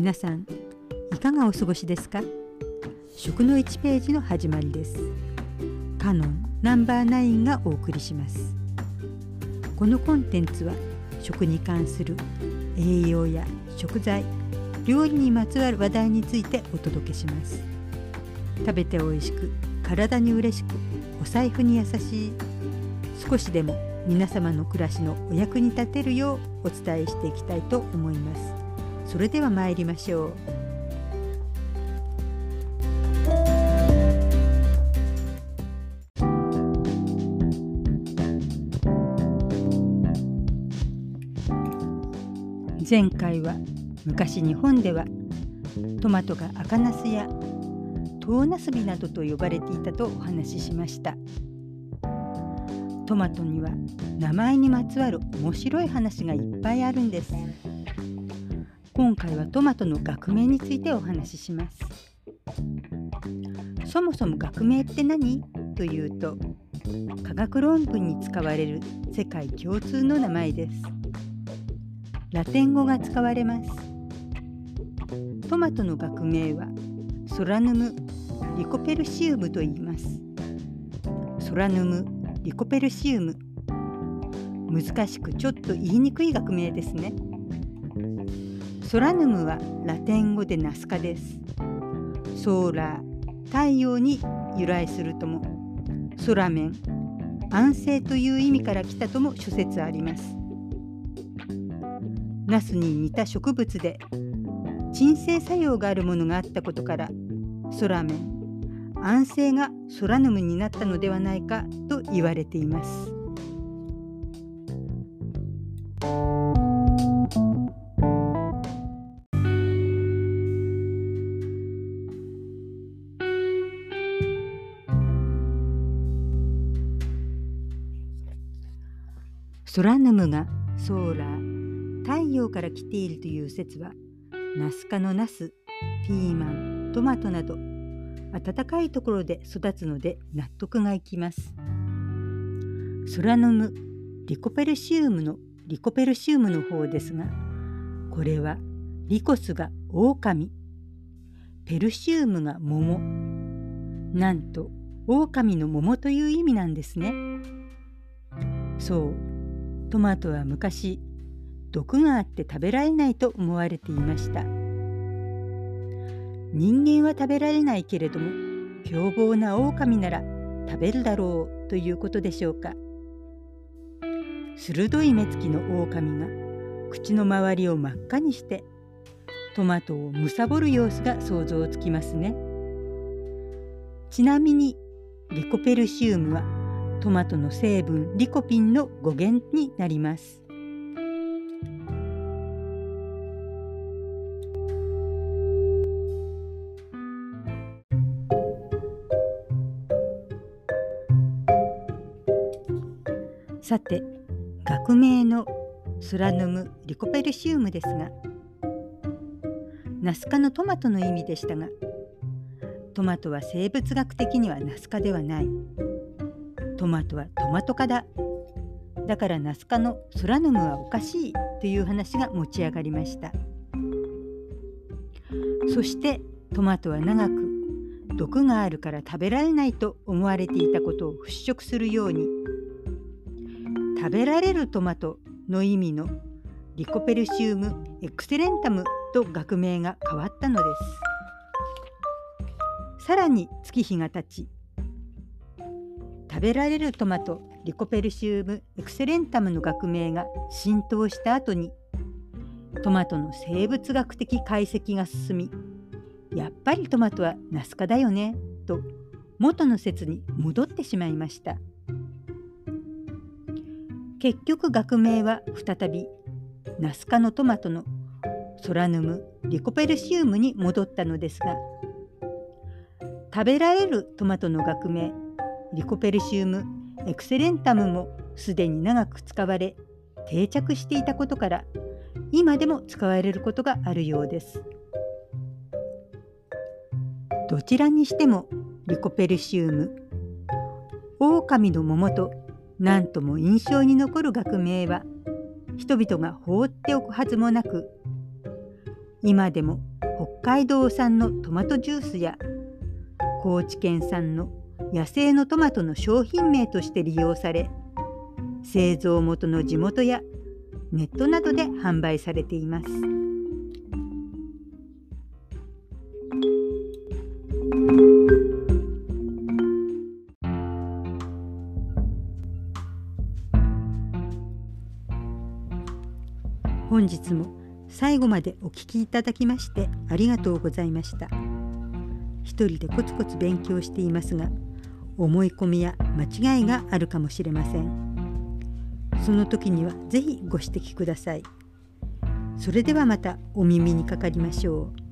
皆さんいかがお過ごしですか？食の1ページの始まりです。カノンナンバー9がお送りします。このコンテンツは食に関する栄養や食材料理にまつわる話題についてお届けします。食べて美味しく体に嬉しくお財布に優しい少しでも皆様の暮らしのお役に立てるようお伝えしていきたいと思います。それでは参りましょう。前回は昔日本ではトマトが赤ナスやトウナスビなどと呼ばれていたとお話ししました。トマトには名前にまつわる面白い話がいっぱいあるんです。今回はトマトの学名についてお話しします。そもそも学名って何？というと科学論文に使われる世界共通の名前です。ラテン語が使われます。トマトの学名はソラヌム・リコペルシウムと言います。ソラヌム・リコペルシウム。難しくちょっと言いにくい学名ですね。ソラヌムはラテン語でナスカです。ソーラー、太陽に由来するとも、空面、安静という意味から来たとも諸説あります。ナスに似た植物で鎮静作用があるものがあったことから空面安静がソラヌムになったのではないかと言われています。ソラヌムがソーラー太陽から来ているという説はナス科のナスピーマントマトなど暖かいところで育つので納得がいきます。ソラヌムリコペルシウムのリコペルシウムの方ですがこれはリコスが狼ペルシウムが桃なんと狼の桃という意味なんですね。そうトマトは昔毒があって食べられないと思われていました。人間は食べられないけれども凶暴な狼なら食べるだろうということでしょうか。鋭い目つきの狼が口の周りを真っ赤にしてトマトを貪る様子が想像つきますね。ちなみにリコペルシウムはトマトの成分リコピンの語源になります。さて学名のスラヌム・リコペルシウムですがナス科のトマトの意味でしたがトマトは生物学的にはナス科ではないトマトはトマト科だ。だからナス科のソラヌムはおかしいという話が持ち上がりました。そしてトマトは長く毒があるから食べられないと思われていたことを払拭するように食べられるトマトの意味のリコペルシウムエクセレンタムと学名が変わったのです。さらに月日が経ち食べられるトマトリコペルシウムエクセレンタムの学名が浸透した後にトマトの生物学的解析が進みやっぱりトマトはナス科だよねと元の説に戻ってしまいました。結局学名は再びナス科のトマトのソラヌムリコペルシウムに戻ったのですが食べられるトマトの学名リコペルシウムエクセレンタムもすでに長く使われ定着していたことから今でも使われることがあるようです。どちらにしてもリコペルシウム狼の桃と何とも印象に残る学名は人々が放っておくはずもなく今でも北海道産のトマトジュースや高知県産の野生のトマトの商品名として利用され製造元の地元やネットなどで販売されています。本日も最後までお聞きいただきましてありがとうございました。一人でコツコツ勉強していますが思い込みや間違いがあるかもしれません。その時には是非ご指摘ください。それではまたお耳にかかりましょう。